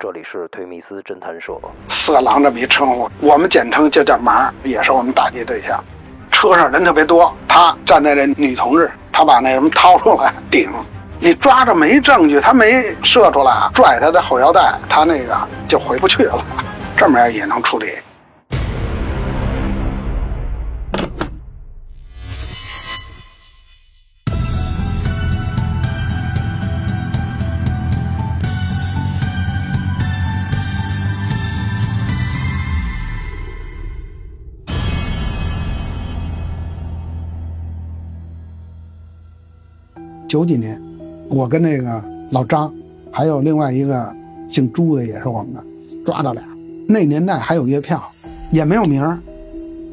这里是推密斯侦探社。色狼这么一称呼，我们简称就叫盲，也是我们打击对象。车上人特别多，他站在这女同志，他把那什么掏出来顶，你抓着没证据，他没射出来，拽他的后腰带，他那个就回不去了。这么样也能处理。九几年，我跟那个老张，还有另外一个姓朱的，也是我们的，抓到俩。那年代还有月票，也没有名儿，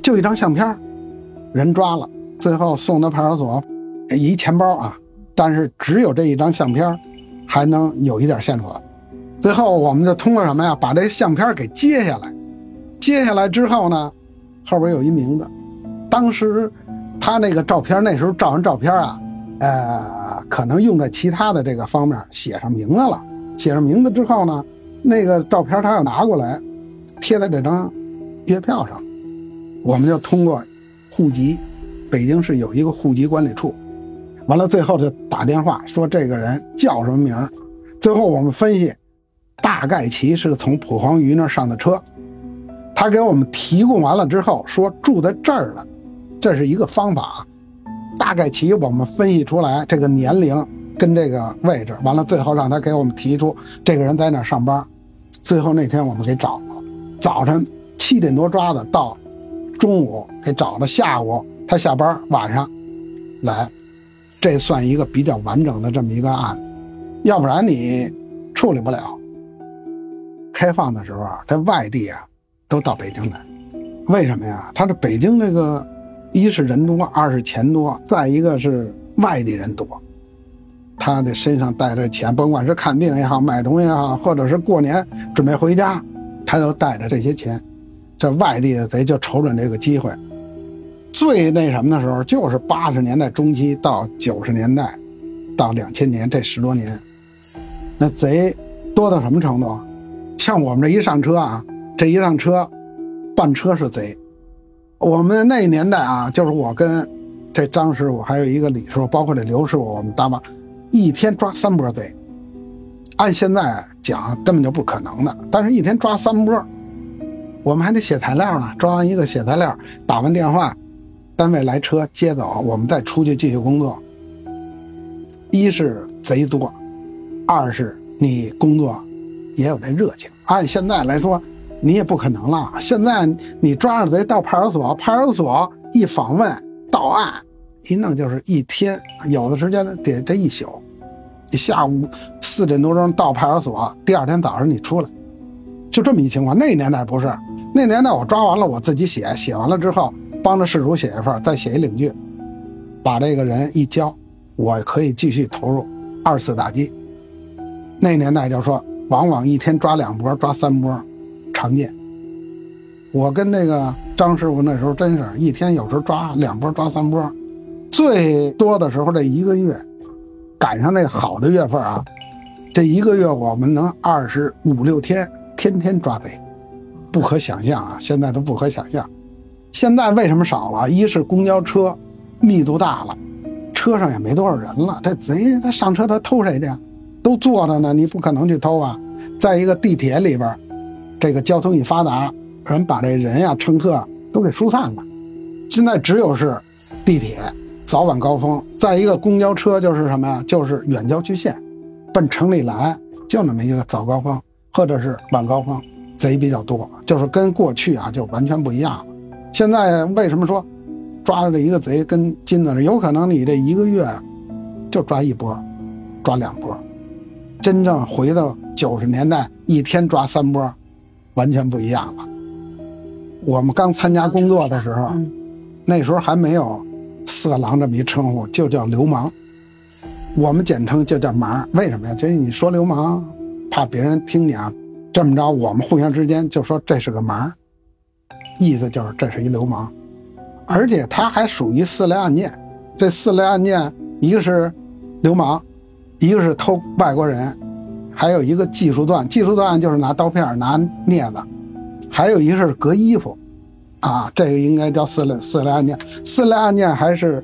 就一张相片人抓了，最后送到派出所，一钱包啊，但是只有这一张相片还能有一点线索。最后我们就通过什么呀？把这相片给揭下来，揭下来之后呢，后边有一名字，当时他那个照片，那时候照完照片啊。呃，可能用在其他的这个方面写上名字了。写上名字之后呢，那个照片他要拿过来，贴在这张月票上。我们就通过户籍，北京市有一个户籍管理处，完了最后就打电话说这个人叫什么名最后我们分析，大概其是从蒲黄榆那上的车。他给我们提供完了之后说住在这儿了，这是一个方法。大概其我们分析出来这个年龄跟这个位置，完了最后让他给我们提出这个人在哪上班。最后那天我们给找了，早晨七点多抓的，到中午给找了，下午他下班，晚上来，这算一个比较完整的这么一个案子。要不然你处理不了。开放的时候啊，在外地啊都到北京来，为什么呀？他这北京这个。一是人多，二是钱多，再一个是外地人多，他这身上带着钱，甭管是看病也好，买东西也好，或者是过年准备回家，他都带着这些钱。这外地的贼就瞅准这个机会，最那什么的时候，就是八十年代中期到九十年代，到两千年这十多年，那贼多到什么程度？像我们这一上车啊，这一趟车，半车是贼。我们那年代啊，就是我跟这张师傅，还有一个李师傅，包括这刘师傅，我们搭档，一天抓三波贼。按现在讲，根本就不可能的。但是，一天抓三波，我们还得写材料呢。抓完一个写材料，打完电话，单位来车接走，我们再出去继续工作。一是贼多，二是你工作也有这热情。按现在来说。你也不可能了。现在你抓着贼到派出所，派出所一访问到案，一弄就是一天，有的时间得这一宿。你下午四点多钟到派出所，第二天早上你出来，就这么一情况。那年代不是，那年代我抓完了我自己写，写完了之后帮着事主写一份，再写一领据，把这个人一交，我可以继续投入二次打击。那年代就说，往往一天抓两波，抓三波。常见，我跟那个张师傅那时候真是一天有时候抓两波抓三波，最多的时候这一个月，赶上那好的月份啊，这一个月我们能二十五六天天天抓贼，不可想象啊！现在都不可想象。现在为什么少了？一是公交车密度大了，车上也没多少人了，这贼他上车他偷谁去？都坐着呢，你不可能去偷啊。再一个地铁里边。这个交通一发达，人把这人呀、乘客啊都给疏散了。现在只有是地铁早晚高峰，再一个公交车就是什么呀？就是远郊区县，奔城里来就那么一个早高峰或者是晚高峰，贼比较多，就是跟过去啊就完全不一样了。现在为什么说抓着这一个贼跟金子似的？有可能你这一个月就抓一波，抓两波，真正回到九十年代，一天抓三波。完全不一样了。我们刚参加工作的时候，那时候还没有“色狼”这么一称呼，就叫流氓。我们简称就叫“盲”。为什么呀？就是你说流氓，怕别人听你啊。这么着，我们互相之间就说这是个盲，意思就是这是一流氓。而且他还属于四类案件。这四类案件，一个是流氓，一个是偷外国人，还有一个技术段，技术段就是拿刀片、拿镊子，还有一个是割衣服，啊，这个应该叫四类四类案件。四类案件还是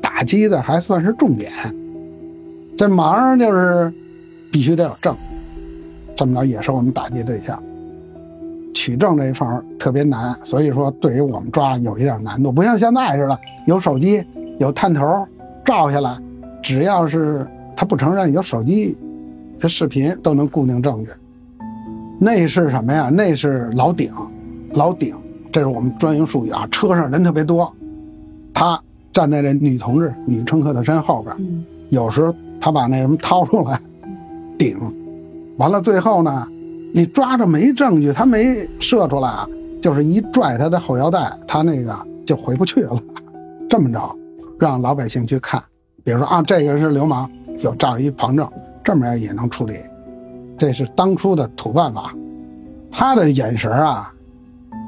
打击的，还算是重点。这忙就是必须得有证，这么着也是我们打击对象。取证这一方特别难，所以说对于我们抓有一点难度，不像现在似的有手机有探头照下来，只要是他不承认有手机。这视频都能固定证据，那是什么呀？那是老顶，老顶，这是我们专用术语啊。车上人特别多，他站在这女同志、女乘客的身后边，有时候他把那什么掏出来顶，完了最后呢，你抓着没证据，他没射出来啊，就是一拽他的后腰带，他那个就回不去了。这么着，让老百姓去看，比如说啊，这个是流氓，有照一旁证。这么样也能处理，这是当初的土办法。他的眼神啊，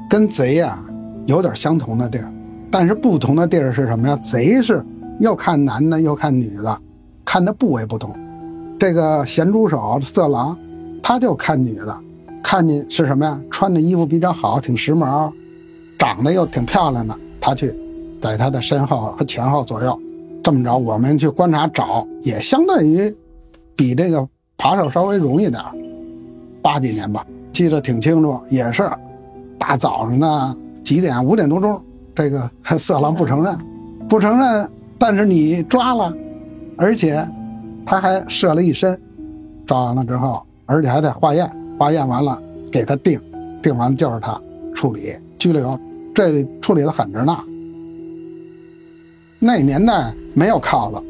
跟贼啊有点相同的地儿，但是不同的地儿是什么呀？贼是又看男的又看女的，看的部位不同。这个咸猪手色狼，他就看女的，看见是什么呀？穿的衣服比较好，挺时髦，长得又挺漂亮的，他去在他的身后和前后左右这么着，我们去观察找，也相当于。比这个扒手稍微容易点八几年吧，记得挺清楚，也是大早上呢，几点？五点多钟，这个色狼不承认，不承认，但是你抓了，而且他还射了一身，抓完了之后，而且还得化验，化验完了给他定，定完就是他处理拘留，这处理的狠着呢。那年代没有铐子。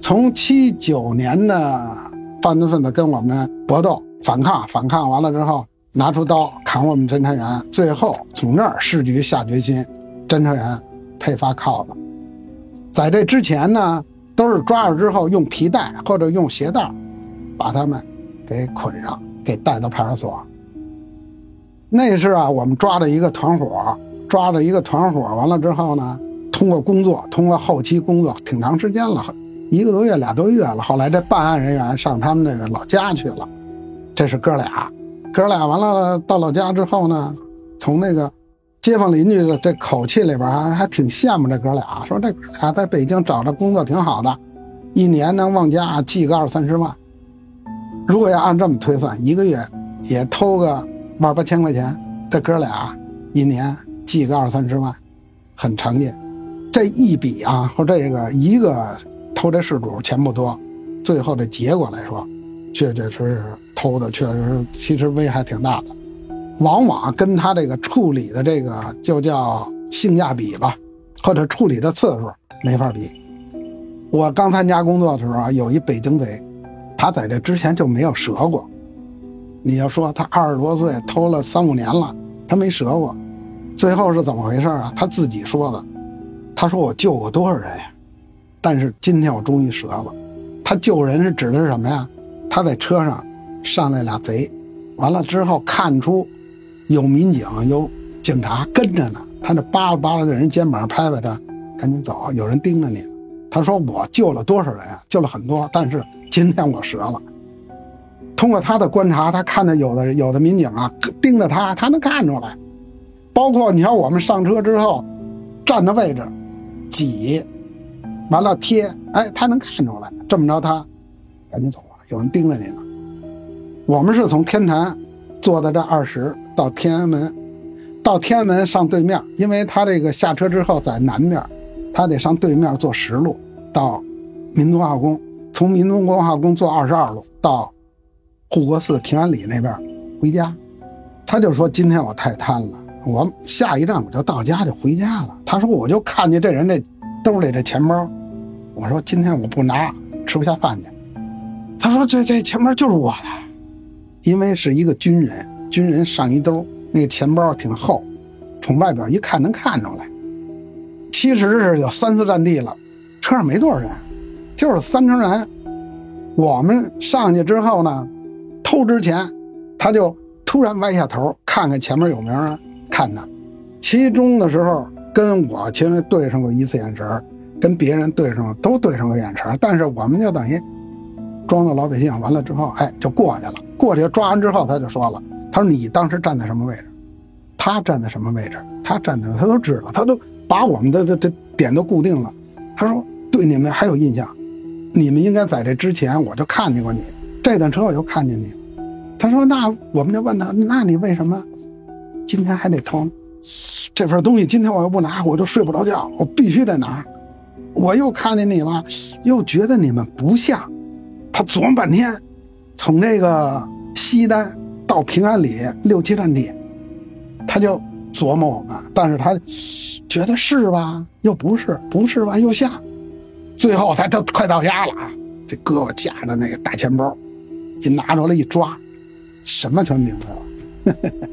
从七九年的犯罪分子跟我们搏斗反抗，反抗完了之后拿出刀砍我们侦查员，最后从那儿市局下决心，侦查员配发铐子。在这之前呢，都是抓住之后用皮带或者用鞋带把他们给捆上，给带到派出所。那是啊，我们抓了一个团伙，抓了一个团伙，完了之后呢，通过工作，通过后期工作，挺长时间了。一个多月、俩多月了，后来这办案人员上他们那个老家去了。这是哥俩，哥俩完了到老家之后呢，从那个街坊邻居的这口气里边还还挺羡慕这哥俩，说这哥俩在北京找着工作挺好的，一年能往家寄个二三十万。如果要按这么推算，一个月也偷个万八千块钱，这哥俩一年寄个二三十万，很常见。这一笔啊，和这个一个。偷这事主钱不多，最后这结果来说，确确实实偷的确实其实危害挺大的，往往跟他这个处理的这个就叫性价比吧，或者处理的次数没法比。我刚参加工作的时候啊，有一北京贼，他在这之前就没有折过。你要说他二十多岁偷了三五年了，他没折过，最后是怎么回事啊？他自己说的，他说我救过多少人呀？但是今天我终于折了，他救人是指的是什么呀？他在车上上来俩贼，完了之后看出有民警有警察跟着呢，他那扒拉扒拉这人肩膀拍拍他，赶紧走，有人盯着你。他说我救了多少人啊？救了很多，但是今天我折了。通过他的观察，他看到有的有的民警啊盯着他，他能看出来。包括你看我们上车之后站的位置挤。完了贴，哎，他能看出来。这么着，他赶紧走了，有人盯着你呢。我们是从天坛坐的这二十到天安门，到天安门上对面，因为他这个下车之后在南面，他得上对面坐十路到民族化宫，从民族文化宫坐二十二路到护国寺平安里那边回家。他就说：“今天我太贪了，我下一站我就到家就回家了。”他说：“我就看见这人这兜里这钱包。”我说今天我不拿，吃不下饭去。他说这这钱包就是我的，因为是一个军人，军人上衣兜，那个钱包挺厚，从外表一看能看出来。其实是有三四站地了，车上没多少人，就是三成人。我们上去之后呢，偷之前，他就突然歪下头看看前面有没有人看他。其中的时候跟我前面对上过一次眼神跟别人对上都对上个眼神，但是我们就等于装作老百姓，完了之后，哎，就过去了。过去抓完之后，他就说了：“他说你当时站在什么位置？他站在什么位置？他站在，他都知道，他都把我们的这这点都固定了。他说对你们还有印象，你们应该在这之前我就看见过你，这段车我就看见你。他说那我们就问他，那你为什么今天还得偷这份东西？今天我要不拿，我就睡不着觉，我必须得拿。我又看见你了，又觉得你们不像。”他琢磨半天，从那个西单到平安里六七站地，他就琢磨我们，但是他觉得是吧？又不是，不是吧？又像，最后才都快到家了啊！这胳膊夹着那个大钱包，一拿出来一抓，什么全明白了。